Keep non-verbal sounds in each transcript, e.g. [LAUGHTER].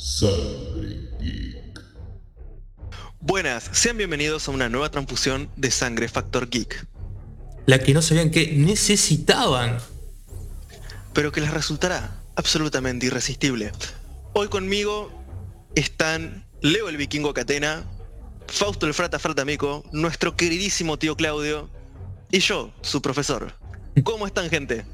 Sangre Geek. Buenas, sean bienvenidos a una nueva transfusión de Sangre Factor Geek, La que no sabían que necesitaban. pero que les resultará absolutamente irresistible. Hoy conmigo están Leo el Vikingo Catena, Fausto el Frata Fratamico, nuestro queridísimo tío Claudio y yo, su profesor. ¿Cómo están, gente?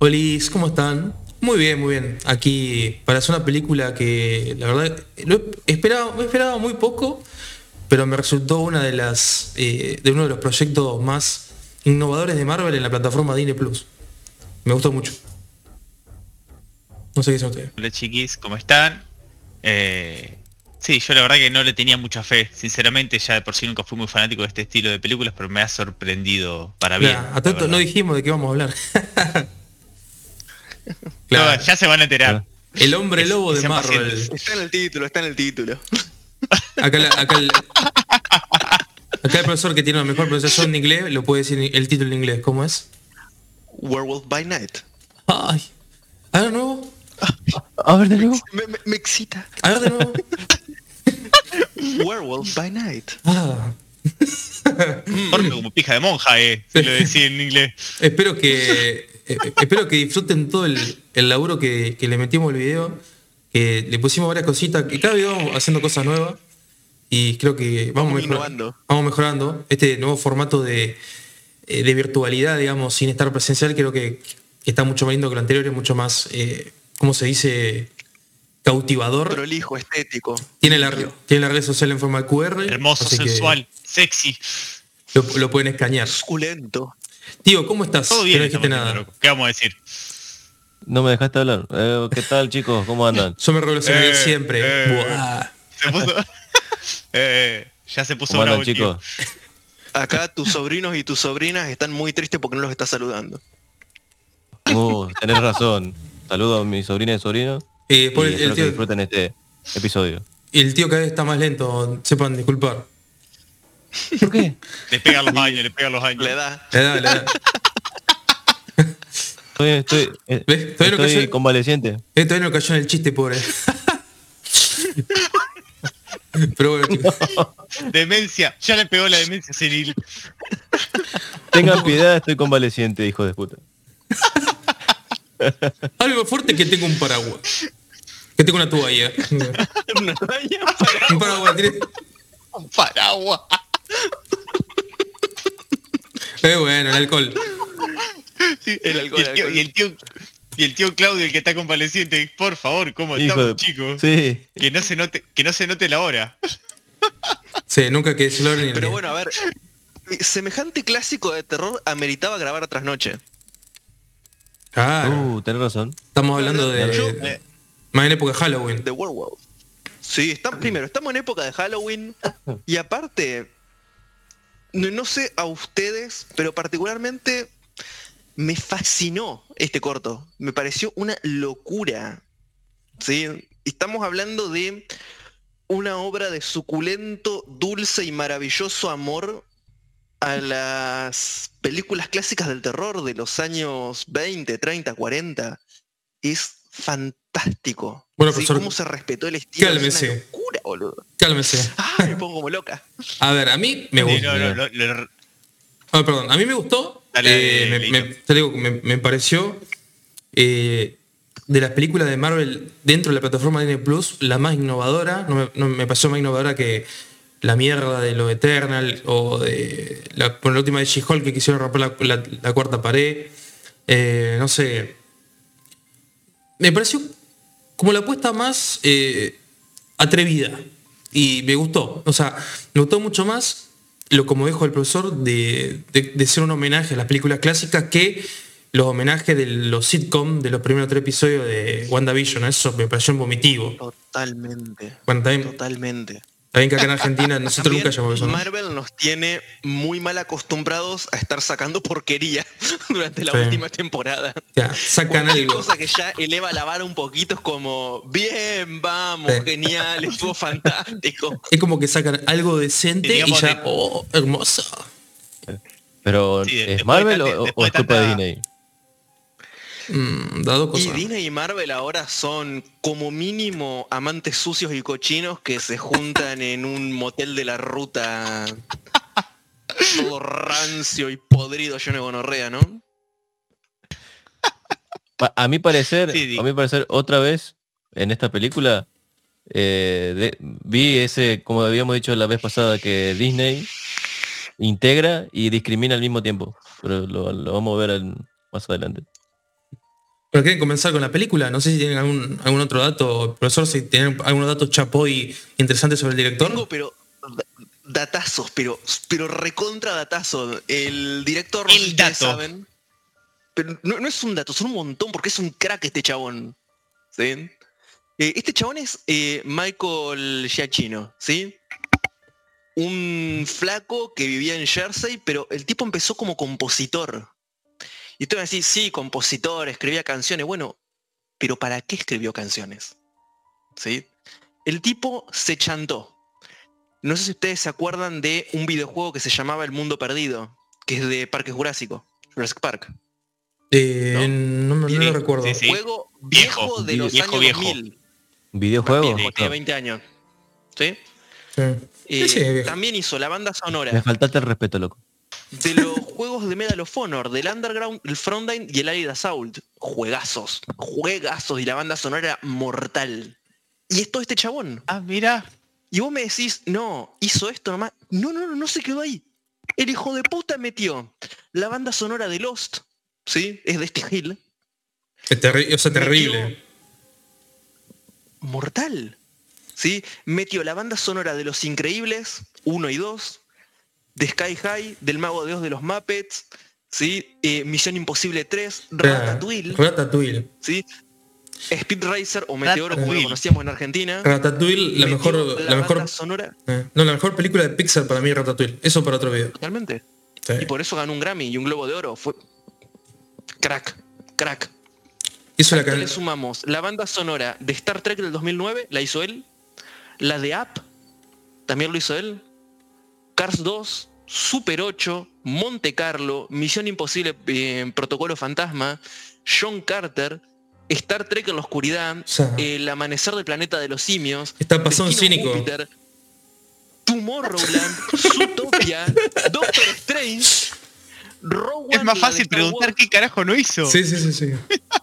Olis, ¿cómo están? Muy bien, muy bien. Aquí para hacer una película que la verdad lo he- esperaba, me esperaba muy poco, pero me resultó una de las eh, de uno de los proyectos más innovadores de Marvel en la plataforma Disney Plus. Me gustó mucho. No sé qué dicen ustedes. Hola chiquis, ¿cómo están? Eh, sí, yo la verdad que no le tenía mucha fe. Sinceramente, ya de por sí nunca fui muy fanático de este estilo de películas, pero me ha sorprendido para bien. A tanto no dijimos de qué vamos a hablar. [LAUGHS] No, Claro, ya se van a enterar. el hombre lobo de Marvel. pacientes. Está en el título, está en el título. [LAUGHS] Acá, la- acá el, acá el profesor que tiene la mejor pronunciación en inglés lo puede decir el título en inglés. ¿Cómo es? Werewolf by Night. Ay. A ver de nuevo. A ver de nuevo. Me, me- me excita. A ver de nuevo. [LAUGHS] Werewolf by Night. Ah. Como pija de monja, eh, se lo decía en inglés. Espero que eh, espero que disfruten todo el, el laburo que, que le metimos al video. Que le pusimos varias cositas. Que cada video vamos haciendo cosas nuevas. Y creo que vamos, Vamos mejor- innovando. vamos mejorando. Este nuevo formato de, eh, de virtualidad, digamos, sin estar presencial, creo que, que está mucho más lindo que lo anterior, es mucho más, eh, ¿cómo se dice? Cautivador. Prolijo, estético. Tiene la, tiene la red social en forma de QR. Hermoso, que sensual, sexy. Lo, lo pueden escanear. Suculento. Tío, ¿cómo estás? Todo Que bien, no dijiste nada. loco. ¿Qué vamos a decir? No me dejaste hablar. Eh, ¿Qué tal chicos? ¿Cómo andan? Yo me revolucionaría Eh, siempre. eh. Buah. Se puso... [LAUGHS] Eh, ya se puso ¿Cómo bravo tío. chicos? Acá tus sobrinos y tus sobrinas están muy tristes porque no los estás saludando. Uh, tenés razón. Saludo a mi sobrina y sobrino. Por y el, espero el que tío, disfruten este episodio. el tío cada vez está más lento, sepan disculpar. ¿Por qué? Le pegan los años, le pegan los años. Le da. Le da, le da. Estoy, estoy, eh, ¿Ves? Todavía no estoy cayó- convaleciente. Eh, todavía no cayó en el chiste, pobre. [LAUGHS] Pero bueno, chicos. Demencia, ya le pegó la demencia senil. Tengan piedad, estoy convaleciente, hijo de puta. [LAUGHS] Algo fuerte que tengo un paraguas. Que tengo una toalla. [LAUGHS] Una toalla Un paraguas. Un paraguas. Eh, bueno, el alcohol. El alcohol, y, el tío, alcohol. y el tío y el tío Claudio el que está convaleciente por favor cómo Hijo estamos de... chicos Sí. que no se note que no se note la hora Sí, nunca que ni Pero bueno, a ver. Semejante clásico de terror ameritaba grabar a trasnoche. Claro. Uh, tenés razón. Estamos hablando de. Yo- eh, Más en época de Halloween. The Werewolf. Sí, está, primero, estamos en época de Halloween. Y aparte, no, no sé a ustedes, pero particularmente me fascinó este corto. Me pareció una locura. ¿Sí? Estamos hablando de una obra de suculento, dulce y maravilloso amor a las películas clásicas del terror de los años 20, 30, 40. Es fantástico. Bueno, cómo se respetó el estilo. Es cálmese. Boludo. Cálmese. Ah, me pongo como loca. A ver, a mí me gustó. no, no, lo- lo- Ah, perdón, a mí me gustó. Dale, eh, dale, me, te digo, me- me pareció eh, de las películas de Marvel dentro de la plataforma Disney Plus la más innovadora. No me, no me pareció más innovadora que la mierda de lo Eternal o de la, con la última de She-Hulk que quisieron romper la, la- la cuarta pared. Eh, no sé. Me pareció como la apuesta más eh, atrevida. Y me gustó. O sea, me gustó mucho más lo como dijo el profesor de, de, de ser un homenaje a las películas clásicas que los homenajes de los sitcom de los primeros tres episodios de WandaVision. Eso me pareció vomitivo. Totalmente. Totalmente. También que acá en Argentina nosotros También nunca llamamos eso. ¿no? Marvel nos tiene muy mal acostumbrados a estar sacando porquería [LAUGHS] durante la Sí. última temporada. Ya, sacan Cualquier algo. cosa que ya eleva la vara un poquito es como, bien, vamos, Sí. genial, estuvo fantástico. Es como que sacan algo decente y, Digamos ya, de- oh, hermoso. Pero Sí, ¿es Marvel de o, o es culpa de Disney? Mm, dado Y. Disney y Marvel ahora son como mínimo amantes sucios y cochinos que se juntan [LAUGHS] en un motel de la ruta todo rancio y podrido lleno de gonorrea, ¿no? A mi parecer, Sí, a mi parecer, otra vez en esta película eh, de- vi ese, como habíamos dicho la vez pasada, que Disney integra y discrimina al mismo tiempo. Pero lo, lo vamos a ver al- más adelante. ¿Pero quieren comenzar con la película? No sé si tienen algún, algún otro dato, profesor, si tienen algunos datos chapoy interesantes sobre el director. Tengo, pero da- datazos, pero, pero recontra datazos. El director, no El sé dato. saben, pero no, no es un dato, son un montón porque es un crack este chabón. ¿sí? Eh, este chabón es eh, Michael Giacchino, ¿sí? Un flaco que vivía en Jersey, pero el tipo empezó como compositor. Y tú me decís, sí, compositor, escribía canciones. Bueno, pero ¿para qué escribió canciones? ¿Sí? El tipo se chantó. No sé si ustedes se acuerdan de un videojuego que se llamaba El Mundo Perdido, que es de Parque Jurásico, Jurassic Park. Eh, no, me- lo recuerdo. sí, sí. Juego viejo, Viejo, de los viejo, años viejo. 2000. ¿Videojuego? Tiene 20 años. ¿Sí? Sí. Eh, Sí, sí, viejo. también hizo la banda Me sonora faltaste el respeto, loco. De los juegos de Medal of Honor, del Underground, el Frontline y el Allied Assault. Juegazos, juegazos y la banda sonora mortal. Y es todo este chabón. Ah, mira. Y vos me decís, no, hizo esto nomás. No, no, no, no se quedó ahí. El hijo de puta metió la banda sonora de Lost, ¿sí? Es de este Hill. Es terri- o sea, Metió- terrible. Mortal. ¿Sí? Metió la banda sonora de Los Increíbles, 1 y 2, de Sky High, del Mago de Oz de los Muppets, ¿sí? Eh, Misión Imposible 3, Ratatouille, Ratatouille. ¿sí? Speed Racer o Meteoro, como lo conocíamos en Argentina. Ratatouille, la mejor, la la mejor, banda sonora, eh, no, la mejor película de Pixar para mí es Ratatouille. Eso para otro video. totalmente. Sí. Y por eso ganó un Grammy y un Globo de Oro. Fue crack, crack. Hizo la ¿Qué le sumamos? La banda sonora de Star Trek del 2009 la hizo él. La de App también lo hizo él. Cars 2, Super 8, Monte Carlo, Misión Imposible, eh, Protocolo Fantasma, John Carter, Star Trek en la oscuridad, El amanecer del planeta de los simios, Está pasando cínico. Júpiter, Tomorrowland, Zootopia, [LAUGHS] Doctor Strange, Rogue Es más fácil preguntar Wars. qué carajo no hizo. Sí, sí, sí, sí.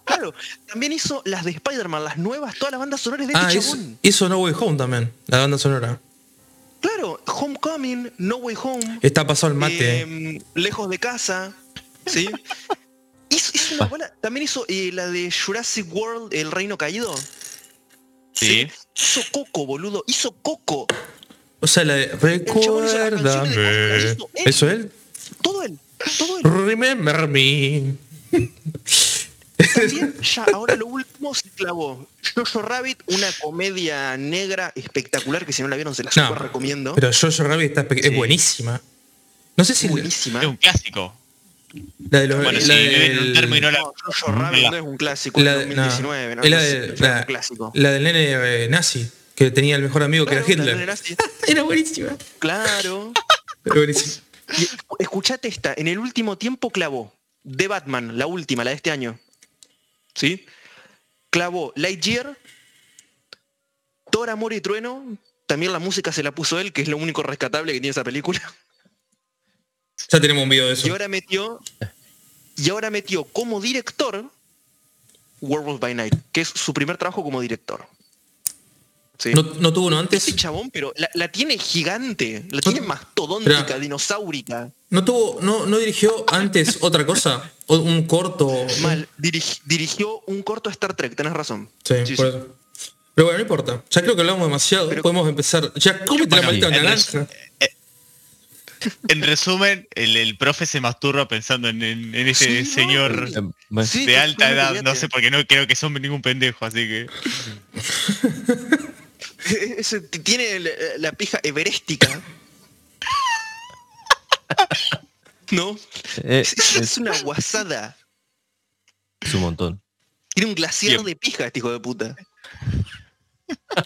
Claro, también hizo las de Spider-Man, las nuevas, todas las bandas sonoras de Ah, este hizo, hizo No Way Home también, la banda sonora. Claro, Homecoming, No Way Home, Está pasado el mate. eh, Lejos de casa, ¿sí? [LAUGHS] hizo, hizo una bola- también hizo eh, la de Jurassic World, El Reino Caído. Sí. Hizo Coco, boludo, hizo Coco. o sea, la de él. ¿Eso él? Todo él, todo él. Remember me. [LAUGHS] También, [LAUGHS] ya, ahora lo último se clavó. Jojo Rabbit, una comedia negra espectacular que si no la vieron se la No, super recomiendo. Pero Jojo Rabbit está espe- es Sí. buenísima. No sé si Buenísima. Es un clásico. la de los Bueno, la si en un termo y no la... No, Jojo Rabbit no es un clásico, la es de- 2019, no, es la no de- la- es un clásico. la del nene eh, nazi, que tenía el mejor amigo Claro, que era la Hitler. [LAUGHS] Era buenísima. Claro. Era buenísima. Y escuchate esta, en el último tiempo clavó The Batman, la última, la de este año. ¿Sí? Clavó Lightyear, Thor, Amor y Trueno, también la música se la puso él, que es lo único rescatable que tiene esa película. Ya tenemos un video de Y eso. ahora metió, y ahora metió como director Werewolf by Night, que es su primer trabajo como director. ¿Sí? ¿No, no tuvo uno antes? Este chabón, pero la, la tiene gigante, la tiene mastodóntica, dinosaurica. ¿No tuvo, no, no dirigió antes otra cosa? [LAUGHS] ¿O un corto? Mal, dirigi- dirigió un corto Star Trek, tenés razón. Sí, Sí, por sí. eso. Pero bueno, no importa. Ya creo que hablamos demasiado. Pero- Podemos empezar. Ya, cómete la Bueno, maldita en naranja. En resumen, el, el profe se masturba pensando en, en- en ese Sí, señor Eh, Sí, de alta edad. No sé, porque no creo que son ningún pendejo, así que... [LAUGHS] Tiene la, la pija everéstica. [LAUGHS] ¿No? eh, [LAUGHS] Es, es es, una guasada. es un montón. Tiene un glaciar Bien. de pija este hijo de puta. [LAUGHS]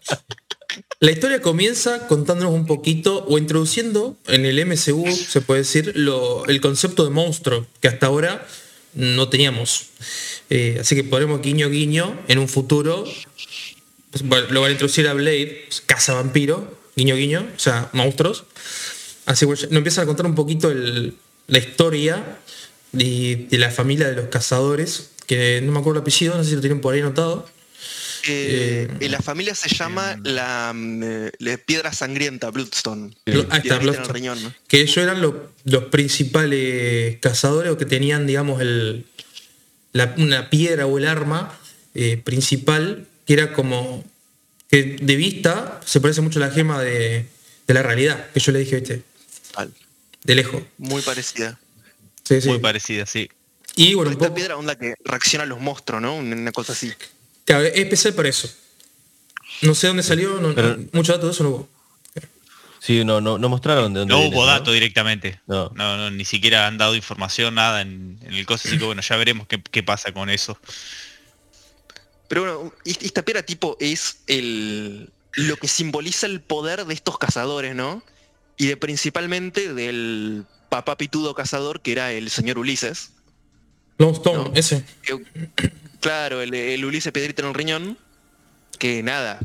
La historia comienza contándonos un poquito o introduciendo en el MCU, se puede decir, lo- el concepto de monstruo, que hasta ahora no teníamos. Eh, así que podremos guiño guiño en un futuro. pues, bueno, lo van a introducir a Blade, pues, caza vampiro, guiño guiño, o sea, monstruos. Así que nos empiezan a contar un poquito el- la historia de, de la familia de los cazadores, que no me acuerdo el apellido, no sé si lo tienen por ahí anotado. Eh, Eh, la familia se llama la, mm, eh, la piedra sangrienta, Bloodstone. Lo- ah, está, Bloodstone. riñón, ¿no? que ellos eran lo- los principales cazadores o que tenían, digamos, el, la- una piedra o el arma eh, principal, que era como que de vista se parece mucho a la gema de, de la realidad, que yo le dije, viste, de lejos. Muy parecida. Sí, sí. Muy parecida, sí. Y bueno, Esta poco, piedra onda que reacciona a los monstruos, ¿no? Una cosa así. claro, es especial por eso. No sé dónde salió, no, Pero- mucho dato de eso no hubo. Sí, no, no, no mostraron de dónde No viene, hubo dato directamente. No. No. no, ni siquiera han dado información, nada en, en el coso, así que bueno, ya veremos qué, qué pasa con eso. Pero bueno, esta piedra tipo es el lo que simboliza el poder de estos cazadores, ¿no? Y de principalmente del papá pitudo cazador que era el señor Ulises. Longstone, No. ese. que- claro, el, el Ulises Piedrita en el riñón, que nada,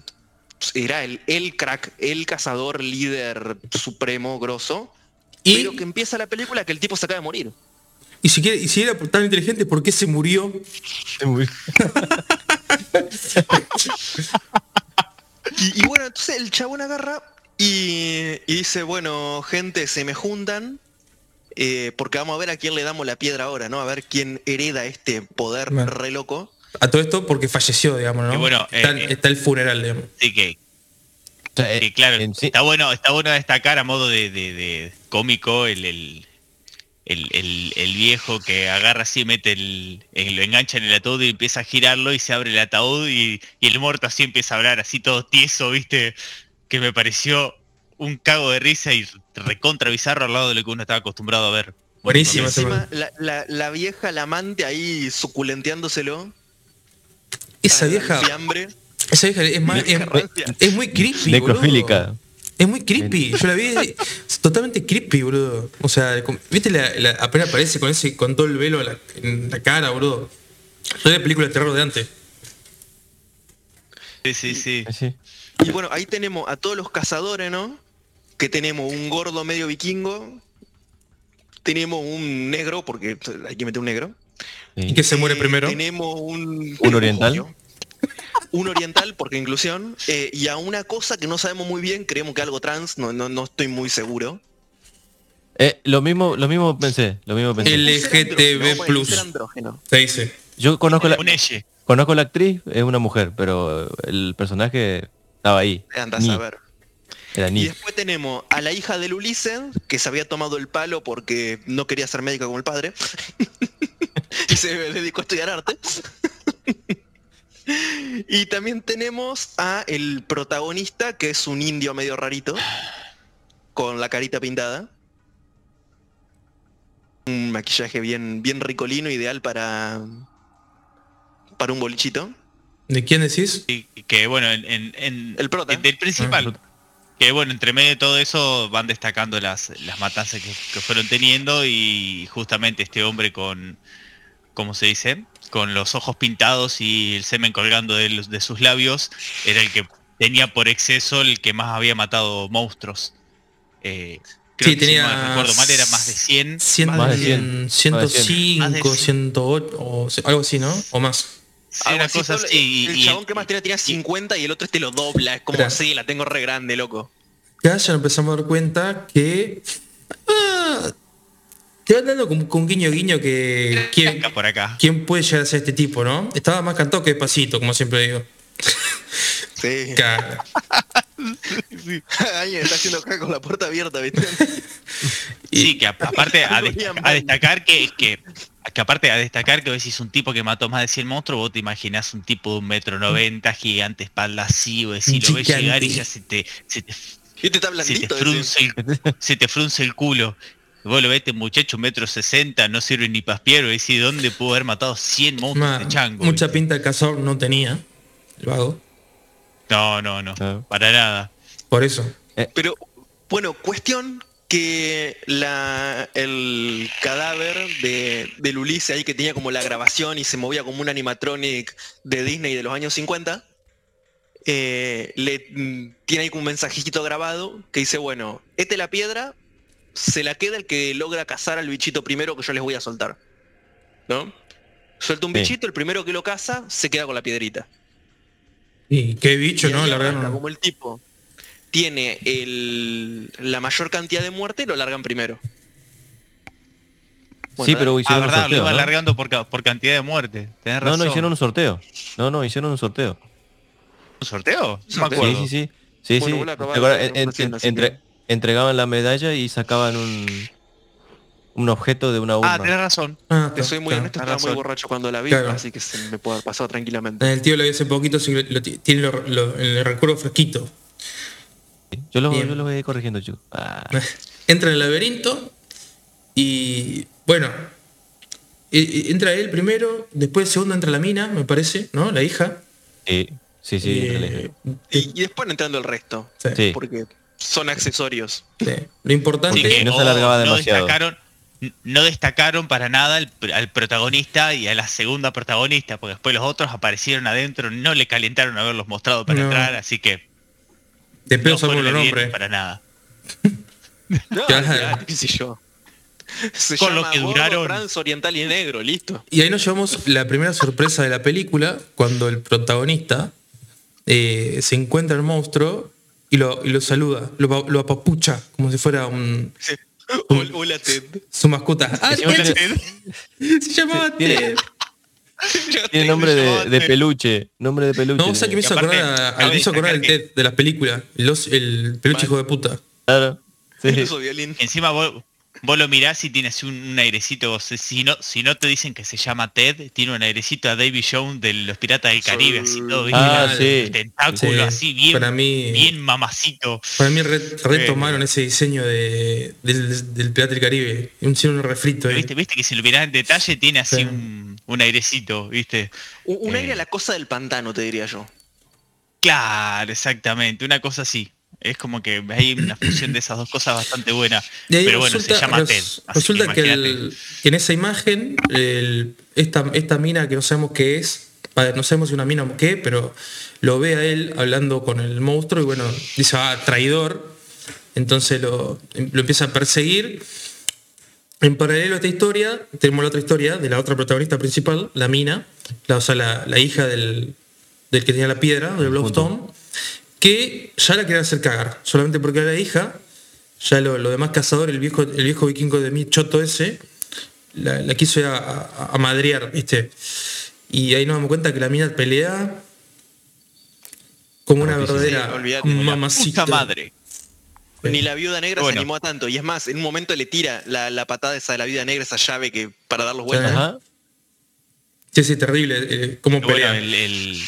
era el, el crack, el cazador líder supremo, grosso. Y, Pero que empieza la película que el tipo se acaba de morir. y, si quiere, y si era tan inteligente, ¿por qué se murió? Muy- [LAUGHS] Y, y bueno, entonces el chabón agarra y, y dice, bueno, gente, se me juntan. eh, porque vamos a ver a quién le damos la piedra ahora, ¿no? A ver quién hereda este poder Bueno. re loco. A todo esto porque falleció, digamos, ¿no? Y bueno, está, eh, está el funeral, digamos. Así que, eh, claro, sí- está bueno, está bueno destacar a modo de, de- de cómico el, el, el- el- el viejo que agarra así, mete el, el- lo engancha en el ataúd y empieza a girarlo y se abre el ataúd y, y el muerto así empieza a hablar así todo tieso, viste, que me pareció un cago de risa y recontra bizarro al lado de lo que uno estaba acostumbrado a ver. Buenísimo Encima, la, la- la vieja, la amante ahí suculenteándoselo. Esa vieja, fiambre. esa vieja es, más- es- muy creepy, necrofílica. boludo. Es muy creepy. Yo la vi totalmente creepy, boludo. O sea, viste, la, la- apenas aparece con ese, con todo el velo en la, en la cara, boludo. Soy de película de terror de antes. Sí, sí, sí. Sí. Y bueno, ahí tenemos a todos los cazadores, ¿no? Que tenemos un gordo medio vikingo. Tenemos un negro, porque hay que meter un negro. Y que se muere Eh, primero. Tenemos un... ¿Un oriental? Un oriental, porque inclusión. eh, y a una cosa que no sabemos muy bien, creemos que algo trans, no, no, no estoy muy seguro. Eh, lo mismo, lo mismo pensé, lo mismo pensé. El- LGTB+. Andrógeno. Se dice. Yo conozco la, conozco la actriz, es una mujer, pero el personaje estaba ahí. Ni, a ver. Era Y después tenemos a la hija del Ulises, que se había tomado el palo porque no quería ser médica como el padre. [LAUGHS] y se dedicó a estudiar arte. y también tenemos a el protagonista, que es un indio medio rarito, con la carita pintada. Un maquillaje bien, bien ricolino, ideal para, para un bolichito. ¿De quién decís? Y que bueno, en, en- en- El prota. en- del principal. Que bueno, entre medio de todo eso van destacando las, las matanzas que, que fueron teniendo y justamente este hombre con, ¿cómo se dice? Con los ojos pintados y el semen colgando de, los- de sus labios, era el que tenía por exceso el que más había matado monstruos. Eh, creo Sí, que tenía si no recuerdo mal, era más de 100. Cien- Más de cien. 105, Más de cien. 108, o algo así, ¿no? O más. Así, cosa así, y- el y- chabón que más tenía tenía 50 y el otro este lo dobla. Es como, Claro. sí, la tengo re grande, loco. Ya ya nos empezamos a dar cuenta que. ah, te van dando con, con guiño guiño que. ¿quién, acá por acá. quién puede llegar a ser este tipo, no? Estaba más cantado que despacito, como siempre digo. Sí. [LAUGHS] Claro. [LAUGHS] Alguien está haciendo caca con la puerta abierta, ¿viste? [LAUGHS] Sí, que a- aparte a, [LAUGHS] dest- a destacar que, que, que aparte a destacar que decís un tipo que mató más de 100 monstruos, vos te imaginás un tipo de un metro noventa, gigante, espalda así, decís, lo ves llegar y ya se te, se te. Está se te frunce el, [LAUGHS] se te frunce el culo. Vos lo ves, este muchacho, un metro sesenta, no sirve ni paspiero, y decís, ¿dónde pudo haber matado 100 monstruos Ma- de chango? mucha viste? pinta de cazador no tenía. El vago. No, no, no, Ah. para nada. Por eso. Pero, bueno, cuestión que la, el cadáver de, del Ulises ahí que tenía como la grabación y se movía como un animatronic de Disney de los años 50, eh, le mm, tiene ahí un mensajito grabado que dice, bueno, esta es la piedra, se la queda el que logra cazar al bichito primero que yo les voy a soltar. ¿No? Suelta un Sí. bichito, el primero que lo caza se queda con la piedrita. Y qué bicho, Y ¿no? Largaron- como el tipo tiene el- la mayor cantidad de muerte, lo largan primero. Bueno, sí, pero Ah, hicieron un verdad, lo sorteo. iba ¿no? alargando por, por cantidad de muerte. Tenés No, razón. no, hicieron un sorteo. No, no, hicieron un sorteo. ¿Un sorteo? No me acuerdo. Sí, sí, sí. Sí, Bueno, sí. ver, En- en- así entre- que- entregaban la medalla y sacaban un un objeto de una urna. Ah, tenés razón. Ah, Te soy muy claro. honesto, estaba muy razón. borracho cuando la vi, Claro. así que se me puede haber pasado tranquilamente. El tío lo vi hace poquito, así que lo- lo ti- tiene lo- lo- el recuerdo fresquito. Yo, lo, yo lo voy corrigiendo, chicos. Ah, [LAUGHS] Entra en el laberinto y bueno, e- e- entra él primero, después segundo entra la mina, me parece, ¿no? La hija. sí, sí, sí. Eh, la- Y, y después entrando el resto, sí, porque son accesorios. sí. Lo importante Así que no se alargaba demasiado. destacaron, no destacaron para nada al, al protagonista y a la segunda protagonista, porque después los otros aparecieron adentro, no le calentaron haberlos mostrado para No. entrar, así que de pedo no los evidentes nombres. para nada. [LAUGHS] No, olvidate, qué sé yo. Se Con lo llama que gordo, duraron. trans, oriental y negro, listo. Y ahí nos llevamos la primera sorpresa de la película, cuando el protagonista eh, se encuentra el monstruo y lo, y lo saluda, lo, lo apapucha, como si fuera un, Hola, hola, Ted. su mascota. Ah, Ted, se llamaba Ted. [LAUGHS] Tiene nombre de, de peluche. Nombre de peluche. No, o sea que me hizo acordar, me hizo acordar el Ted de las películas, los- el peluche hijo de puta. Claro. Sí. Violín. Encima vos, vos lo mirás y tienes un, un airecito, vos, si no, si no te dicen que se llama Ted, tiene un airecito a Davy Jones de los Piratas del Caribe, así todo bien, Ah, sí. el tentáculo Sí, así bien, para mí- bien mamacito. Para mí re- retomaron ese diseño de, del, del Pirata del Caribe, un un refrito. ahí. ¿Viste, viste que si lo mirás en detalle tiene así Sí. un, un airecito, ¿viste? Un, un Eh. aire a la cosa del pantano, te diría yo. Claro, exactamente, una cosa así. Es como que hay una fusión de esas dos cosas bastante buena. Pero bueno, se llama res- Ted. resulta que, imagínate. el- que en esa imagen, el- esta, esta mina que no sabemos qué es, no sabemos si una mina o qué, pero lo ve a él hablando con el monstruo y bueno, dice, ah, traidor. Entonces lo, lo empieza a perseguir. En paralelo a esta historia, tenemos la otra historia de la otra protagonista principal, la mina, la, o sea, la, la hija del, del que tenía la piedra, de Blowstone, que ya la quería hacer cagar, solamente porque era la hija, ya lo, lo demás cazador, el viejo, el viejo vikingo de mi choto ese, la, la quiso ir a, a- a madrear, ¿viste? Y ahí nos damos cuenta que la mina pelea como una verdadera sí, como mamacita. Puta madre. Ni la viuda negra Bueno. se animó a tanto. Y es más, en un momento le tira la, la patada esa de la viuda negra, esa llave que para dar los vueltas. Sí, sí, terrible. eh, cómo Bueno, pelea. el, el-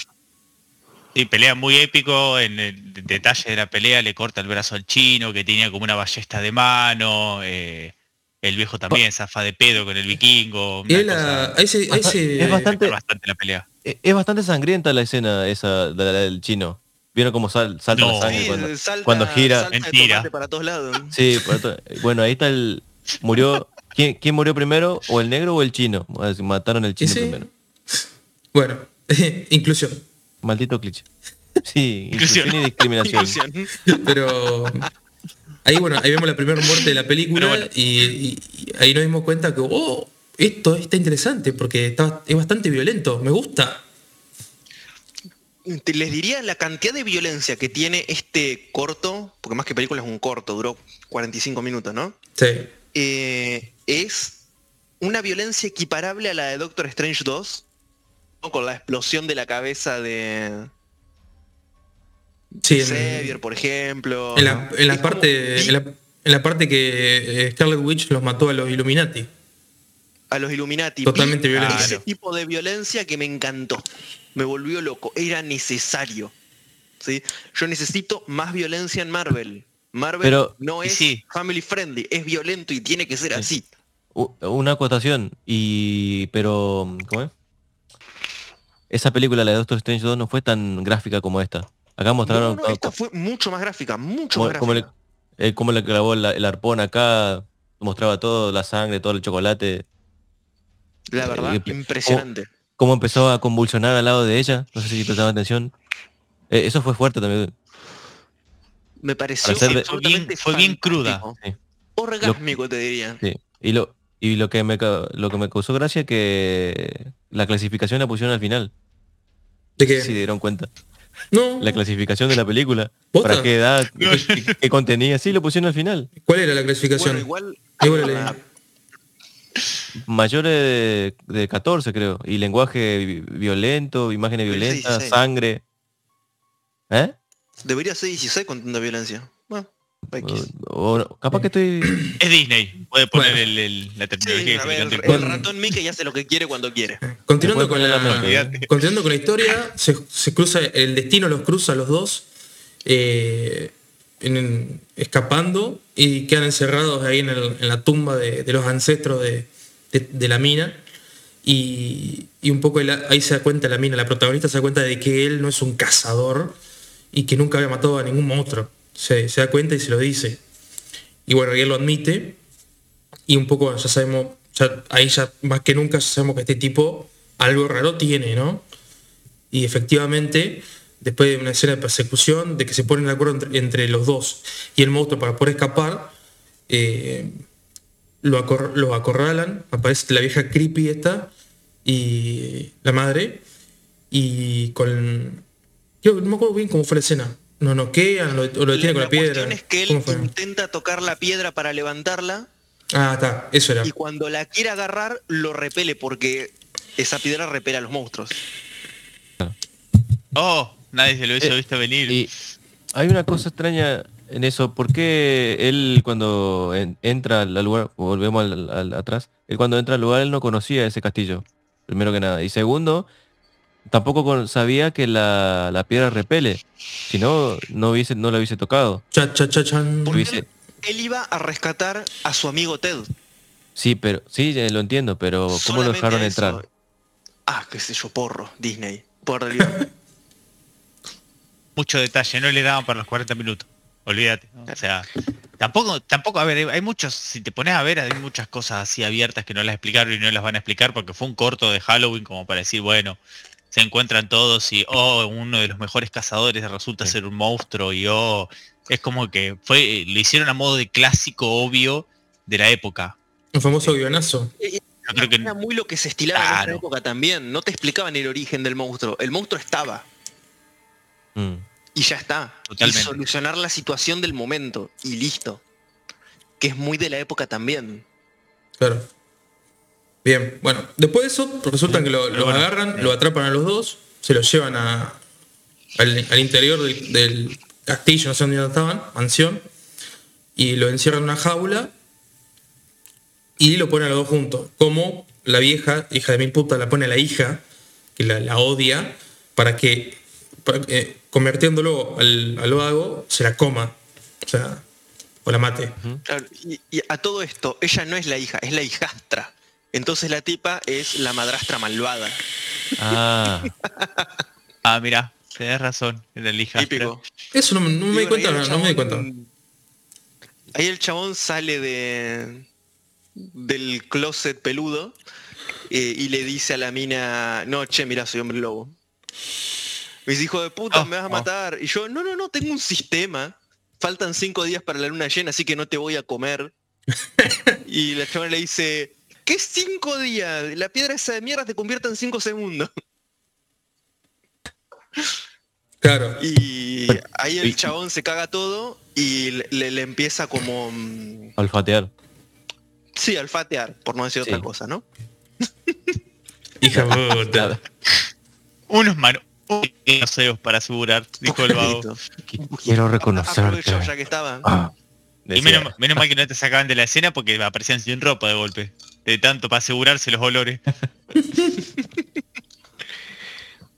sí, pelea muy épico, en el detalle de la pelea le corta el brazo al chino, que tenía como una ballesta de mano, eh, el viejo también zafa de pedo con el vikingo. La- cosa- a ese, a ese- Es bastante- bastante la pelea. E- Es bastante sangrienta la escena esa de la- del chino. ¿Vieron cómo sal- salta No. la sangre Sí, cuando, salta- cuando gira? salta Mentira. para todos lados. Sí, bueno, ahí está el... Murió... ¿Quién, quién murió primero? ¿O el negro o el chino? Mataron al chino Ese- primero. Bueno, [LAUGHS] inclusión. Maldito cliché. Sí, [LAUGHS] Inclusión. y discriminación. Inclusión. Pero ahí bueno, ahí vemos la primera muerte de la película bueno. y, y- y ahí nos dimos cuenta que oh, esto está interesante porque está, es bastante violento, me gusta. Te- Les diría la cantidad de violencia que tiene este corto, porque más que película es un corto, duró 45 minutos, ¿no? Sí. Eh, es una violencia equiparable a la de Doctor Strange 2, ¿no? Con la explosión de la cabeza de Sí, en, Xavier, por ejemplo. en la, en la Es como- parte, en la, en la parte que eh, Scarlet Witch los mató a los Illuminati. a los Illuminati. Totalmente Vi violento. Ese Claro. tipo de violencia que me encantó. Me volvió loco. Era necesario. ¿sí? Yo necesito más violencia en Marvel. Marvel Pero- no es sí. family friendly, es violento y tiene que ser así. Una acotación. Y... Pero... ¿Cómo es? Esa película, la de Doctor Strange 2, no fue tan gráfica como esta. Acá mostraron... no, esta fue mucho más gráfica, mucho como, más como le, gráfica. Él cómo le clavó la- el arpón acá, mostraba todo, la sangre, todo el chocolate. La verdad, Eh, impresionante. Cómo empezó a convulsionar al lado de ella. No sé si prestaban atención. Eh, eso fue fuerte también. Me pareció Para ser de- Fue bien- absolutamente fue bien cruda. Sí. Orgásmico, te diría. Sí. Y lo, y lo que me lo que me causó gracia que la clasificación la pusieron al final. ¿De Si qué? se dieron cuenta. No. La clasificación de la película. ¿Para qué edad? [LAUGHS] ¿Qué, qué contenía? Sí, lo pusieron al final. ¿Cuál era la clasificación? Bueno, igual. Leí. Mayores de, de 14, creo. Y lenguaje vi- violento, imágenes violentas, 16. sangre. ¿Eh? debería ser 16 con tanta violencia. Bueno, X. O, o- capaz que estoy... [COUGHS] Es Disney. Puede poner Bueno. el- el- la Sí, terminología ver, el, ratón Mickey hace lo que quiere cuando quiere. Continuando Me con, la, [LAUGHS] continuando con la historia, se, se cruza, el destino los cruza a los dos, eh, en- escapando y quedan encerrados ahí en, el- en la tumba de, de los ancestros de, de- de la mina. Y, y un poco el- ahí se da cuenta la mina, la protagonista se da cuenta de que él no es un cazador y que nunca había matado a ningún monstruo. Se, da cuenta y se lo dice. Y bueno, y él lo admite. Y un poco ya sabemos, ahí ya más que nunca sabemos que este tipo algo raro tiene, ¿no? Y efectivamente, después de una escena de persecución, de que se ponen de acuerdo entre, los dos y el monstruo para poder escapar, eh, lo acorralan, aparece la vieja creepy esta y la madre, y con... Yo no me acuerdo bien cómo fue la escena. No noquean, lo, o lo detiene con la, piedra. cuestión es que él intenta tocar la piedra para levantarla Ah, está, eso era. y cuando la quiere agarrar lo repele porque esa piedra repele a los monstruos. Oh, nadie se lo hubiese Eh, visto venir. Y hay una cosa extraña en eso. ¿Por qué él cuando en- entra al al lugar, volvemos al, al- atrás, él cuando entra al lugar él no conocía ese castillo, primero que nada. Y segundo, tampoco con- sabía que la, la piedra repele. Si no, no, hubiese, no la hubiese tocado. Cha, cha, cha, chan. Porque Hubiese- él, iba a rescatar a su amigo Ted. Sí, pero sí, lo entiendo, pero ¿cómo lo dejaron entrar? Ah, qué sé yo, porro, Disney. Por. [LAUGHS] Mucho detalle, no le daban para los 40 minutos. Olvídate. ¿no? O sea, tampoco, tampoco, a ver, hay- hay muchos, si te pones a ver, hay muchas cosas así abiertas que no las explicaron y no las van a explicar porque fue un corto de Halloween como para decir, bueno, se encuentran todos y, oh, uno de los mejores cazadores resulta ser un monstruo y, oh, es como que fue, lo hicieron a modo de clásico obvio de la época. Un famoso guionazo. Yo creo que Era muy lo que se estilaba en esa Claro. época también. No te explicaban el origen del monstruo. El monstruo estaba. Mm. Y ya está. Totalmente. Y solucionar la situación del momento. Y listo. Que es muy de la época también. Claro. Bien, bueno, después de eso, resulta que lo, lo bueno, agarran, lo atrapan a los dos, se los llevan a, al, al interior del, del castillo, no sé dónde estaban, mansión, y lo encierran en una jaula y lo ponen a los dos juntos. Como la vieja, hija de mi puta, la pone a la hija, que la, la odia, para que, para- eh, convirtiéndolo al, al vago, se la coma. O sea, o la mate. Claro, y, y a todo esto, ella no es la hija, es la hijastra. Entonces la tipa es la madrastra malvada. Ah, [LAUGHS] Ah, mira, tenés razón, era el hija. Típico. Eso no, me di cuenta, no, me di cuenta. Ahí el chabón sale de del closet peludo eh, y le dice a la mina, no, che, mira, soy hombre lobo. Me dice, hijo de puta, Oh, me vas a oh. matar. Y yo, no, no, no, tengo un sistema. Faltan cinco días para la luna llena, así que no te voy a comer. [LAUGHS] y la chabona le dice, ¿qué cinco días? La piedra esa de mierda te convierte en cinco segundos. Claro. Y ahí el chabón se caga todo y le, le- le empieza como... mm, olfatear. Sí, alfatear, por no decir Sí. otra cosa, ¿no? [LAUGHS] Hija puta. Unos manos deseos para asegurar, dijo el vago. Quiero reconocer Aprovecho ya que estaba. Ah, Y menos mal que no te sacaban de la escena porque aparecían sin ropa de golpe. De tanto para asegurarse los olores. [LAUGHS]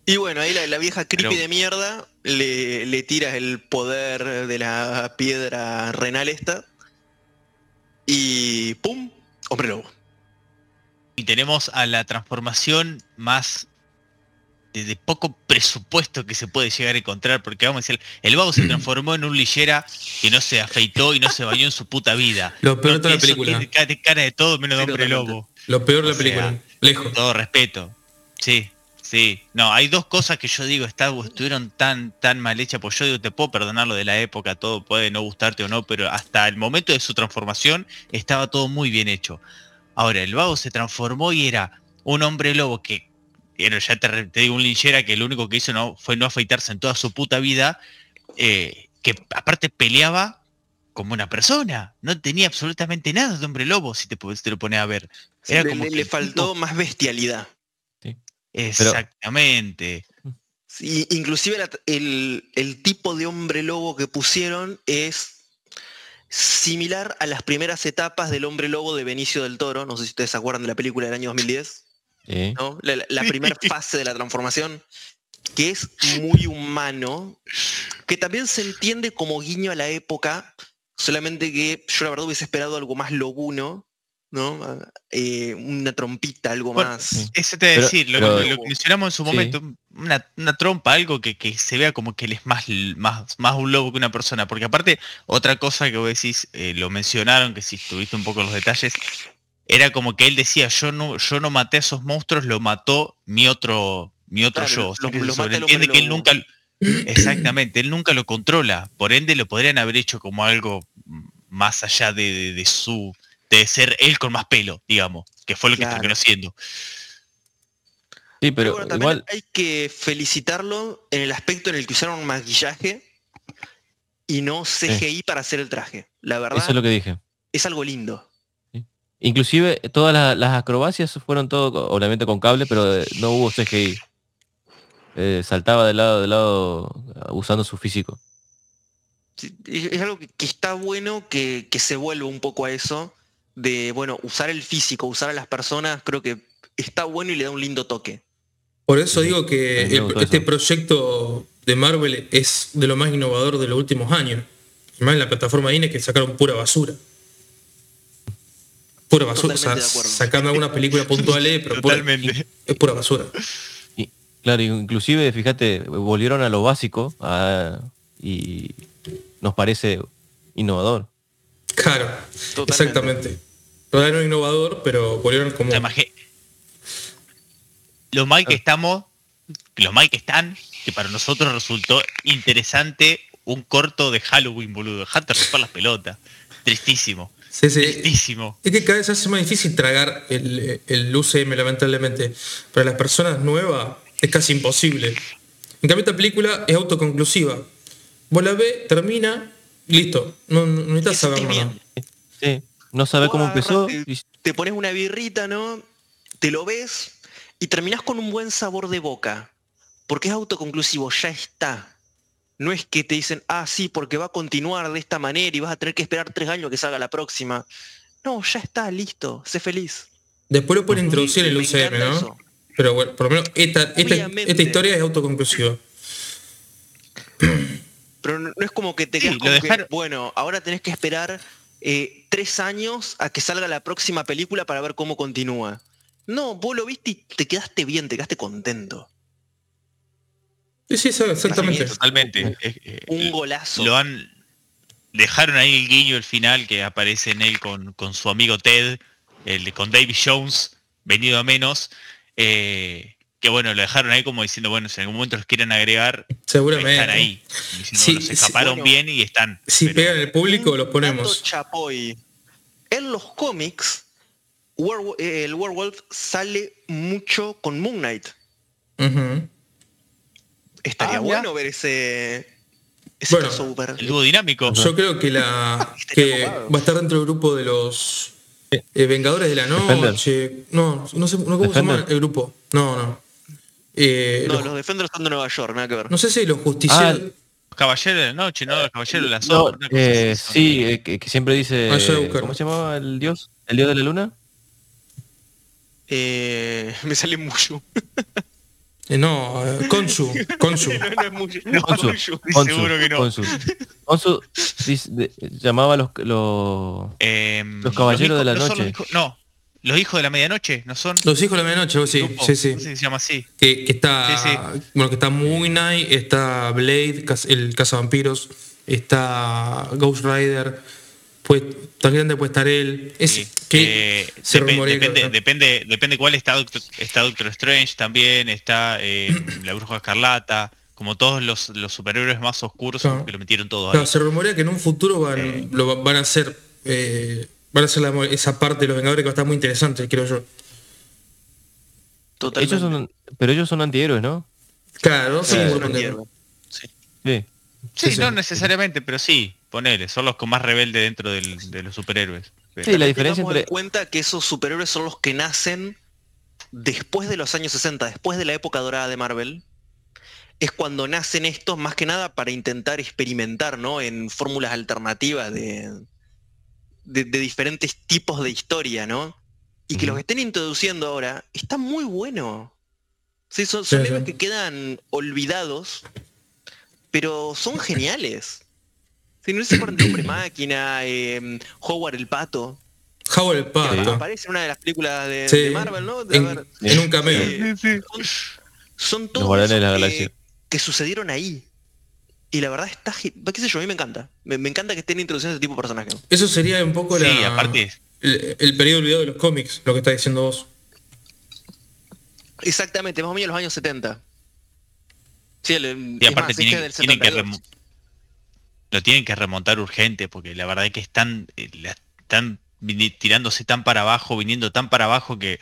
Y bueno, ahí la, la vieja creepy Pero- de mierda le, le tira el poder de la piedra renal esta. Y ¡pum! Hombre lobo. Y tenemos a la transformación más de, de poco presupuesto que se puede llegar a encontrar, porque vamos a decir, el vago se transformó en un lillera que no se afeitó y no se bañó en su puta vida. Lo peor de la película. tiene cara, cara de todo menos de hombre lobo. Lo peor de la película. sea, Lejos. Todo respeto. Sí, sí. No, hay dos cosas que yo digo, está, estuvieron tan, tan mal hechas, pues yo digo, te puedo perdonar lo de la época, todo puede no gustarte o no, pero hasta el momento de su transformación estaba todo muy bien hecho. Ahora, el vago se transformó y era un hombre lobo que, era, ya te, digo, un linchera que lo único que hizo no, fue no afeitarse en toda su puta vida, eh, que aparte peleaba como una persona, no tenía absolutamente nada de hombre lobo, si te, si te lo pones a ver. Era le, como le- que le el faltó tipo- más bestialidad. Exactamente. Sí, inclusive la- el, el tipo de hombre lobo que pusieron es similar a las primeras etapas del hombre lobo de Benicio del Toro. No sé si ustedes se acuerdan de la película del año 2010. La, primera fase de la transformación, que es muy humano, que también se entiende como guiño a la época, solamente que yo la verdad hubiese esperado algo más loguno, ¿no? Eh, una trompita, algo Bueno, más. Eso te voy a Pero- decir, lo, pero- que- lo que mencionamos en su Sí. momento, una, una trompa, algo que, que se vea como que él es más, más, más un lobo que una persona. Porque aparte, otra cosa que vos decís, eh, lo mencionaron, que si estuviste un poco en los detalles, era como que él decía, yo no, yo no maté a esos monstruos, lo mató mi otro, mi otro Claro, yo. los- O sea, que sobreentiende él nunca. [CLEARS THROAT] Exactamente, él nunca lo controla. Por ende, lo podrían haber hecho como algo más allá de, de- de su. de ser él con más pelo, digamos. Que fue lo que terminó siendo. Sí, Pero pero bueno, también igual, hay que felicitarlo en el aspecto en el que usaron maquillaje y no CGI para hacer el traje. La verdad eso es lo que dije. es algo lindo. Inclusive todas la- las acrobacias fueron todo, obviamente con cable, pero eh, no hubo CGI. Eh, saltaba de lado de lado usando su físico. Sí, Es algo que, que está bueno que, que se vuelva un poco a eso, de, bueno, usar el físico, usar a las personas, creo que está bueno y le da un lindo toque. Por eso digo que el- este eso. proyecto de Marvel es de lo más innovador de los últimos años. Además en la plataforma Disney que sacaron pura basura. Pura basura. O sea, sacando algunas películas puntuales, pero pura- Totalmente. es pura basura. Y, claro, inclusive, fíjate, volvieron a lo básico a- y nos parece innovador. Claro, Totalmente. exactamente. Todavía no es innovador, pero volvieron como... O sea, imagi- Lo mal que estamos, lo mal que están, que para nosotros resultó interesante un corto de Halloween, boludo. Dejate romper las pelotas. Tristísimo. Sí, sí. Es que cada vez se hace más difícil tragar el, el UCM, lamentablemente. Para las personas nuevas es casi imposible. En cambio, esta película es autoconclusiva. Vos la ves, termina, listo. No, no necesitas saber nada. Sí, no sabe Vos cómo empezó. Te, te pones una birrita, ¿no? Te lo ves y terminás con un buen sabor de boca. Porque es autoconclusivo, ya está. No es que te dicen, ah, sí, porque va a continuar de esta manera y vas a tener que esperar tres años que salga la próxima. No, ya está, listo, sé feliz. Después lo pueden introducir en el UCM, ¿no? eso. Pero bueno, por lo menos esta, esta, Obviamente. esta historia es autoconclusiva. [CLEARS THROAT] Pero no, no es como que te Sí, quedas que, bueno, ahora tenés que esperar eh, tres años a que salga la próxima película para ver cómo continúa. No, vos lo viste y te quedaste bien, te quedaste contento. Sí, sí, sí, exactamente. Totalmente. Eh, Un golazo. lo han dejaron ahí el guiño al final que aparece en él con, con su amigo Ted, el de- con David Jones, venido a menos. eh, que bueno, lo dejaron ahí como diciendo, bueno, si en algún momento los quieren agregar, Seguramente. están ahí. Diciendo, Sí, bueno, se sí, escaparon bueno. bien y están. Si pero- pegan el público, los ponemos. chapoy. En los cómics, el Werewolf sale mucho con Moon Knight. Ujú. Estaría Ah, bueno ver ese, ese Bueno, crossover. el dúo dinámico. Yo creo que la [LAUGHS] que va a estar dentro del grupo de los eh, Vengadores de la Defender. Noche. No, no sé no, cómo se llama el grupo. No, no. Eh, No, los- los Defenders son de Nueva York, nada que ver. no sé si los justicieros. Ah, Los Caballeros de la Noche, ¿no? Los Caballeros de la No, Sombra. cosa eh, sí, eh, que, que siempre dice. Ah. ¿Cómo se llamaba el dios? ¿El dios de la luna? Eh, [LAUGHS] me sale mucho. [LAUGHS] Eh, no, eh, Konsu. Konsu. [LAUGHS] no, no es mucho. No, Onsu, mucho. Estoy Onsu, seguro que no. Onsu. Onsu dice- de- llamaba a los, los- Em, Los Caballeros de la no Noche. los no, los hijos de la medianoche, ¿no son? Los hijos de la medianoche, sí, Grupo, sí, sí. se llama así. Que, que está, Sí, bueno, que está Moon Knight, está Blade, el cazavampiros, está Ghost Rider, pues tan grande puede estar él. Es Sí. que Eh, se depe- rumorea que- depende, depende, depende cuál está Doctor, está Doctor Strange también, está eh, [CLEARS THROAT] la Bruja Escarlata, como todos los, los superhéroes más oscuros Claro. que lo metieron todo Claro, ahí. se rumorea que en un futuro van, Eh. lo va- van a hacer eh, van a hacer la- esa parte de los Vengadores que va a estar muy interesante, creo yo. Totalmente. Ellos son, pero ellos son antihéroes, ¿no? Claro, Sí, sí, es muy un contento. antihéroe. Sí. Sí. Sí, sí, sí. no necesariamente, pero sí, ponele, son los con más rebelde dentro del- de los superhéroes. Pero- Sí, la diferencia entre... en cuenta que esos superhéroes son los que nacen después de los años 60, después de la época dorada de Marvel. Es cuando nacen estos más que nada para intentar experimentar ¿no? en fórmulas alternativas de, de, de diferentes tipos de historia, ¿no? Y que los que estén introduciendo ahora está muy bueno. Sí, son, son sí. héroes que quedan olvidados, pero son geniales. Si no se acuerdan de Hombre Máquina, eh, Howard el Pato, Howard el que Pato. aparece en una de las películas de, Sí. de Marvel, ¿no? De- En, ver, en un cameo. eh, son, son todos Guardianes de la que, Galaxia. que sucedieron ahí. Y la verdad está, qué sé yo, a mí me encanta. Me, me encanta que estén introduciendo ese tipo de personajes. Eso sería un poco Sí, la- aparte- el, el periodo olvidado de los cómics, lo que está diciendo vos. Exactamente, más o menos los años 70. Sí, el, Y aparte más, este tienen, es del tienen que 72. remo- lo tienen que remontar urgente, porque la verdad es que están, eh, están tirándose tan para abajo, viniendo tan para abajo que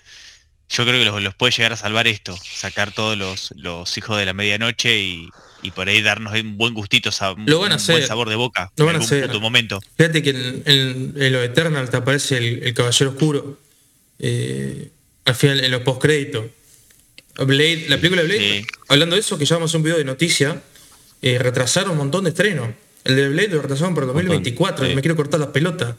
yo creo que los, los puede llegar a salvar esto, sacar todos los, los hijos de la medianoche y, y por ahí darnos un buen gustito, un, Lo van a un buen sabor de boca Lo en van a algún hacer. puto momento. Fíjate que en, en- en los te aparece el, el Caballero Oscuro. eh, al final, en los postcréditos. Blade, la película de Blade, Sí. hablando de eso, que ya vamos a hacer un video de noticia, eh, retrasaron un montón de estrenos. El de Blade lo retrasaron para 2024, sí. me quiero cortar las pelotas.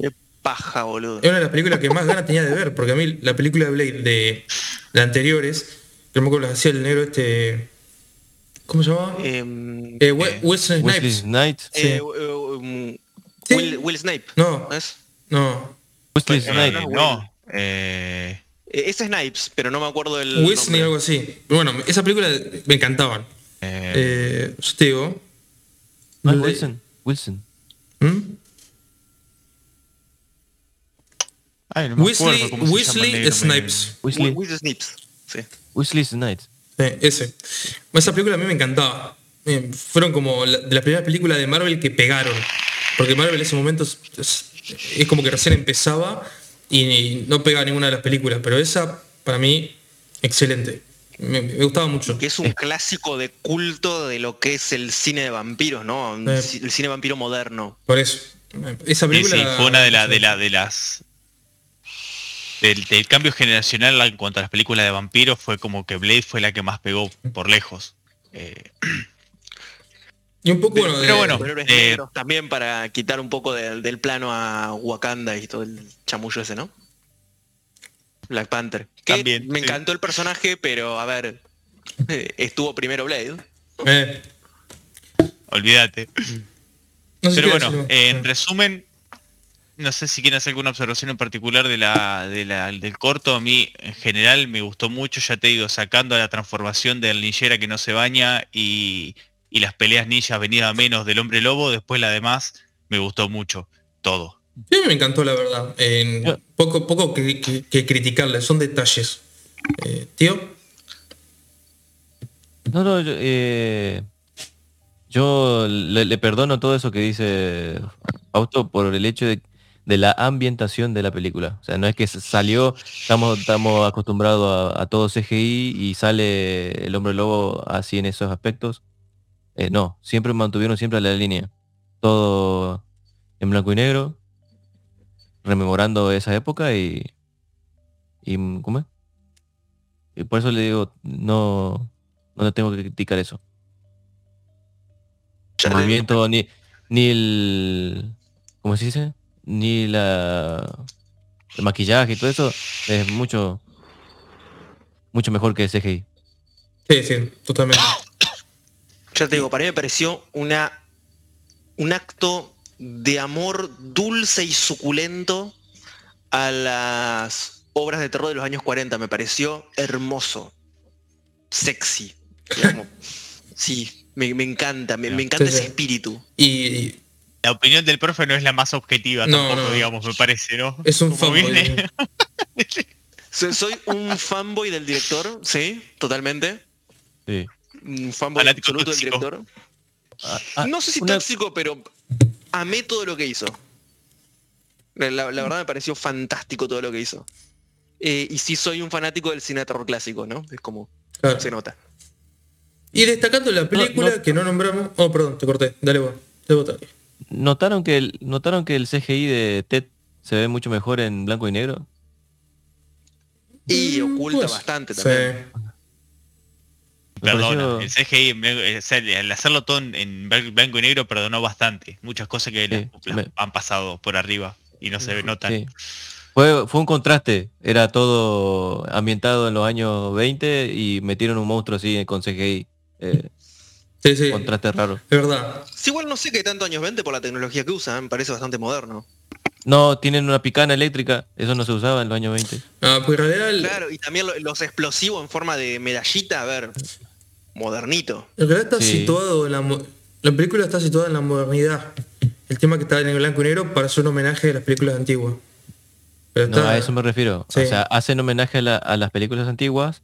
Qué paja, boludo. Es una de las películas que más ganas tenía de ver, porque a mí la película de Blade de, de anteriores, que me acuerdo las hacía el negro este. ¿Cómo se llamaba? Em, Eh, We- Wesley Wesley Snipes. Snipes. sí. eh, um, Sí. Will, Will Snape. No, ¿Es? no. Wesley Eh, Snipes. no, eh, Eh, Es Snipes, pero no me acuerdo del Wesley, nombre. algo así. Bueno, esa película me encantaban. eh, Eh, yo te digo. Blade- Wilson. Wilson. ¿Mm? ay, no me Wesley, acuerdo cómo se llama el Wesley negro, me- Snipes. Wesley. Will Snipes. Sí. Wesley Snipes. Sí, ese. Esa película a mí me encantaba. Eh, fueron como la- de las primeras películas de Marvel que pegaron. Porque Marvel en ese momento es, es- es como que recién empezaba y no pegaba ninguna de las películas. Pero esa, para mí, excelente. Me, me gustaba mucho. Que es un clásico de culto de lo que es el cine de vampiros, ¿no? Eh. El cine vampiro moderno. Por eso. Esa Sí, película. sí, fue una de, la- de, la- de las del, del cambio generacional en cuanto a las películas de vampiros fue como que Blade fue la que más pegó por lejos. Eh, [CLEARS THROAT] Y un poco, bueno, Pero de- bueno, eh, también para quitar un poco del- del plano a Wakanda y todo el chamullo ese, ¿no? Black Panther. Que También, Me sí. encantó el personaje, pero a ver, eh, estuvo primero Blade. eh, olvídate. no sé Pero bueno, eh, en resumen, no sé si quieren hacer alguna observación en particular de la, de la- del corto. A mí en general me gustó mucho, ya te digo, sacando la transformación del ninjera que no se baña y, y las peleas ninjas venidas a menos del hombre lobo, después la demás me gustó mucho, todo. Sí, me encantó la verdad. En Yo- poco, poco que, que- que criticarle, son detalles. Eh, tío, No, no, yo, eh, yo le, le perdono todo eso que dice Fausto por el hecho de, de la ambientación de la película. O sea, no es que salió, estamos, estamos acostumbrados a, a todo CGI y sale el hombre lobo así en esos aspectos. Eh, no, siempre mantuvieron siempre la línea. Todo en blanco y negro, rememorando esa época y... y ¿Cómo es? Y por eso le digo, no, no le tengo que criticar eso. El movimiento, ni, ni el. ¿Cómo se dice? Ni la. El maquillaje y todo eso es mucho. Mucho mejor que el CGI. sí, sí, totalmente. Ya te digo, para mí me pareció una, un acto de amor dulce y suculento a las obras de terror de los años 40. Me pareció hermoso. Sexy. digamos. [LAUGHS] Sí, me, me encanta. Me, me encanta Sí, sí. ese espíritu. Y La opinión del profe no es la más objetiva No, tampoco, no. digamos, me parece, ¿no? es un fanboy. [LAUGHS] Soy un fanboy del director, sí, totalmente. Sí. Un fanboy Fanático absoluto del director. Ah, ah, No sé si una- tóxico, pero amé todo lo que hizo. La, la verdad me pareció fantástico todo lo que hizo. Eh, y sí soy un fanático del cine de terror clásico, ¿no? Es como Claro. se nota. Y destacando la película no. que no nombramos. Oh, perdón, te corté. Dale vos. Dale vos, Tati. ¿Notaron que el, notaron que el CGI de Ted se ve mucho mejor en blanco y negro? Y Mm, oculta pues, bastante también. Perdona, pareció- el CGI, me- sea, al hacerlo todo en- en blan- blanco y negro perdonó bastante. Muchas cosas que las- Sí, las me- han pasado por arriba y no se notan. Sí. Fue, fue un contraste. Era todo ambientado en los años 20 y metieron un monstruo así con CGI. Eh, Sí, sí. contraste raro. Es verdad. Sí, igual no sé qué tanto años 20 por la tecnología que usan, me parece bastante moderno. No, tienen una picana eléctrica. Eso no se usaba en los años 20. Ah, pues en realidad, el- Claro, y también lo- los explosivos en forma de medallita, a ver, modernito. en realidad está Sí. situado en la... La película está situada en la modernidad. El tema que está en el blanco y negro para hacer un homenaje a las películas antiguas. Pero No, está- a eso me refiero. Sí. O sea, hacen homenaje a, la- a las películas antiguas.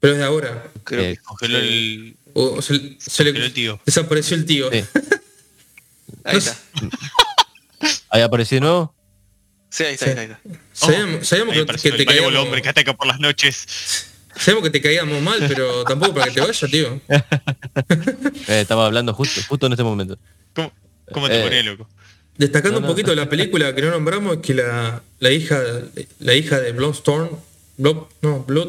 Pero es de ahora. Creo Eh, que- Congeló el, O, se, se le el tío. desapareció el tío. Sí. [LAUGHS] Ahí no está. Ahí apareció de nuevo. Sí, ahí está, Sí. ahí está, ahí está. Sabíamos, sabíamos Ahí que, que te caíamos, hombre que ataca por las noches. sabíamos que te caíamos mal, pero tampoco para que te vaya, tío. [LAUGHS] Eh, estaba hablando justo, justo en este momento. ¿Cómo, cómo te Eh, pones, loco? Destacando No, un no. poquito de la película que no nombramos es que la, la hija la hija de Bloodstorm, Blood, no, Blood,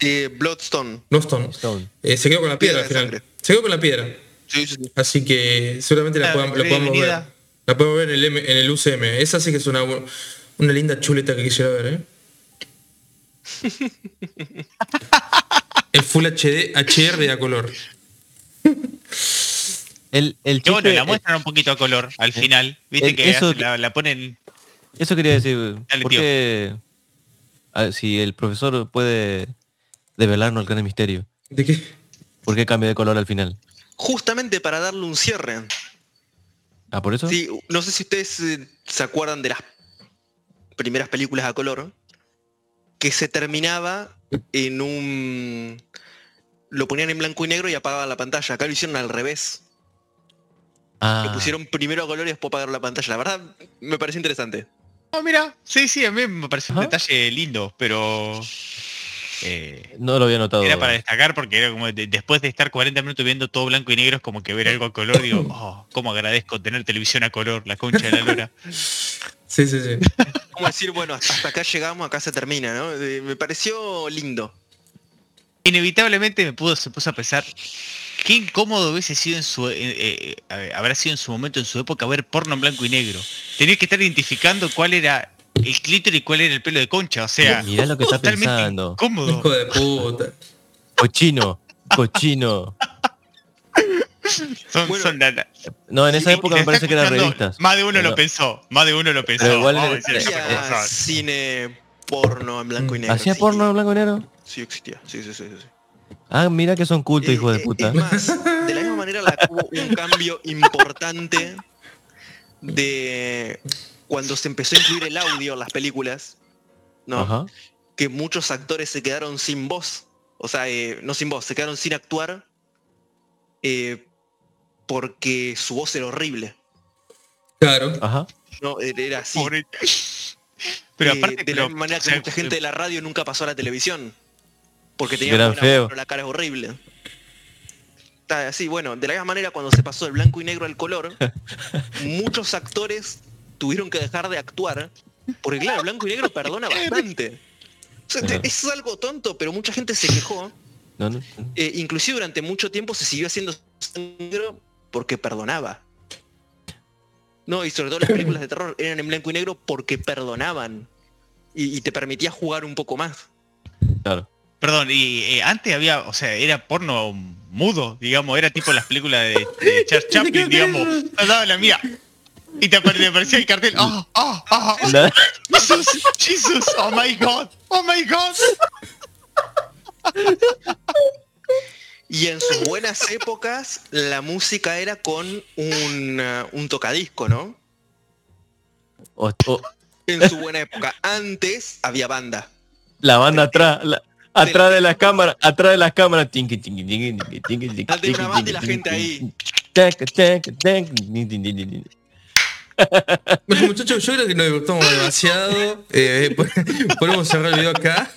Eh, Bloodstone. Bloodstone, Stone. eh, se quedó con la piedra, Piedra al final. sangre. Se quedó con la piedra. Sí, sí, sí. Así que seguramente la, Ah, podamos, la podamos ver. La podemos ver en el, M- en el UCM. Esa sí que es una, una linda chuleta que quisiera ver, ¿eh? el Full HD, HR a color. El, el Que bueno, la muestran un poquito a color al final. Viste el- que eso- hace- la, la ponen. Eso quería decir. Dale, ¿Por tío. qué, a- si el profesor puede develarnos el gran misterio, ¿De qué? ¿por qué cambia de color al final? Justamente para darle un cierre. Ah, por eso. Sí, no sé si ustedes eh, se acuerdan de las primeras películas a color, que se terminaba en un... Lo ponían en blanco y negro y apagaban la pantalla. Acá lo hicieron al revés. Ah, Lo pusieron primero a color y después apagaron la pantalla. La verdad, me parece interesante. Oh, mira, sí, sí, a mí me parece un Ajá. detalle lindo, pero. Eh, no lo había notado. era para destacar porque era como de- después de estar 40 minutos viendo todo blanco y negro es como que ver algo a color digo [LAUGHS] oh cómo agradezco tener televisión a color la concha de la lora Sí, sí, sí. [LAUGHS] Como decir, bueno, hasta acá llegamos, acá se termina, ¿no? Eh, Me pareció lindo. inevitablemente me pudo se puso a pensar qué incómodo hubiese sido en su eh, eh, eh, habrá sido en su momento en su época ver porno en blanco y negro tener que estar identificando cuál era el clítoris y cuál era el pelo de concha o sea Mirá lo que está pensando. incómodo Hijo de puta. Cochino, cochino. son, Bueno, son la- la- No, en esa si época me parece que eran revistas. más de uno Pero- lo pensó más de uno lo pensó Pero igual era- cine porno en blanco y negro. ¿Hacía sí. porno en blanco y negro? Sí, existía. Sí, sí, sí. sí, sí. Ah, mira que son cultos, Eh, hijo de eh, puta. Es más, de la misma manera la hubo un cambio importante de cuando se empezó a incluir el audio en las películas, ¿no? Ajá. Que muchos actores se quedaron sin voz. O sea, eh, no sin voz, se quedaron sin actuar eh, porque su voz era horrible. Claro. Ajá. No, era era así. Pobre- [LAUGHS] pero Eh, aparte de pero, la misma manera o que sea, mucha gente de la radio nunca pasó a la televisión. Porque tenía pero la cara es horrible. Está así, bueno, de la misma manera cuando se pasó del blanco y negro al color, [LAUGHS] muchos actores tuvieron que dejar de actuar, porque claro, el blanco y negro perdona [LAUGHS] bastante. O sea, te- Ajá. es algo tonto, pero mucha gente se quejó. No, no. Eh, inclusive durante mucho tiempo se siguió haciendo negro porque perdonaba. No, y sobre todo las películas de terror eran en blanco y negro porque perdonaban. Y, y te permitía jugar un poco más. Claro. Perdón, y eh, antes había, o sea, era porno mudo, digamos, era tipo las películas de, de Charles [LAUGHS] Chaplin, digamos. No, no, la mía. Y te apare- te aparecía el cartel. ¡Oh, oh, oh! Jesus, Jesus, oh my God, oh my God. Y en sus buenas épocas, la música era con un, uh, un tocadisco, ¿no? En su buena época. Antes había banda. la banda atrás, la- atrás de las cámaras, atrás de las cámaras. Bueno, muchachos, yo creo que nos divertimos demasiado. Eh, [LAUGHS] podemos cerrar el video acá.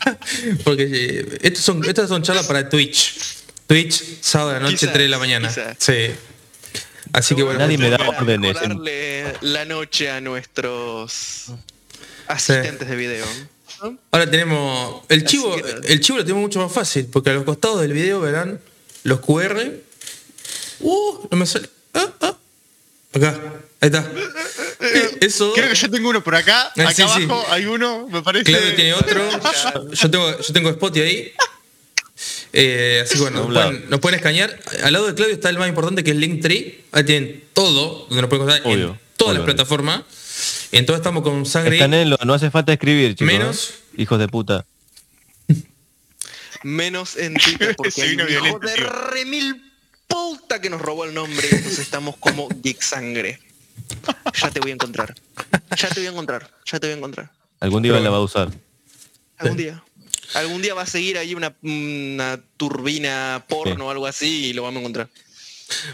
Porque eh, estos son, estas son charlas para Twitch. Twitch, sábado de la noche, Quizás, 3 de la mañana. quizás. Sí. Así que bueno. Nadie me da órdenes. recordarle la noche a nuestros asistentes de video. ¿no? Ahora tenemos. El chivo, que- el chivo lo tenemos mucho más fácil, porque a los costados del video verán los QR. Uh, no me sale. Ah, ah. Acá, ahí está. Eso. Creo que yo tengo uno por acá. Eh, Acá sí, sí. abajo hay uno, me parece. Claudio tiene otro. [LAUGHS] Yo tengo, yo tengo Spotty ahí. Eh, así que bueno, nos pueden, nos pueden escanear. Al lado de Claudio está el más importante que es Linktree. Ahí tienen todo, donde nos pueden encontrar en Obvio, todas las plataformas. Y en todo estamos con sangre. Escaneenlo, no hace falta escribir, chicos. Menos- ¿eh? Hijos de puta. [LAUGHS] Menos en Twitter, porque Se hay un hijo de remil puta que nos robó el nombre. Entonces estamos como Geek Sangre. Ya te voy a encontrar. Ya te voy a encontrar. Ya te voy a encontrar. Algún día Pero la va a usar. Algún día. Algún día va a seguir ahí una, una turbina porno o algo así y lo vamos a encontrar.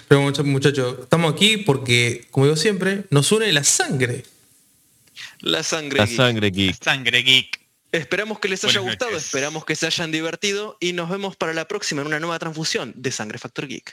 Pero mucha- muchachos, estamos aquí porque, como digo siempre, nos une la sangre. La sangre. La geek. sangre geek. Sangre geek. Esperamos que les haya gustado, noches. esperamos que se hayan divertido y nos vemos para la próxima en una nueva transfusión de Sangre Factor Geek.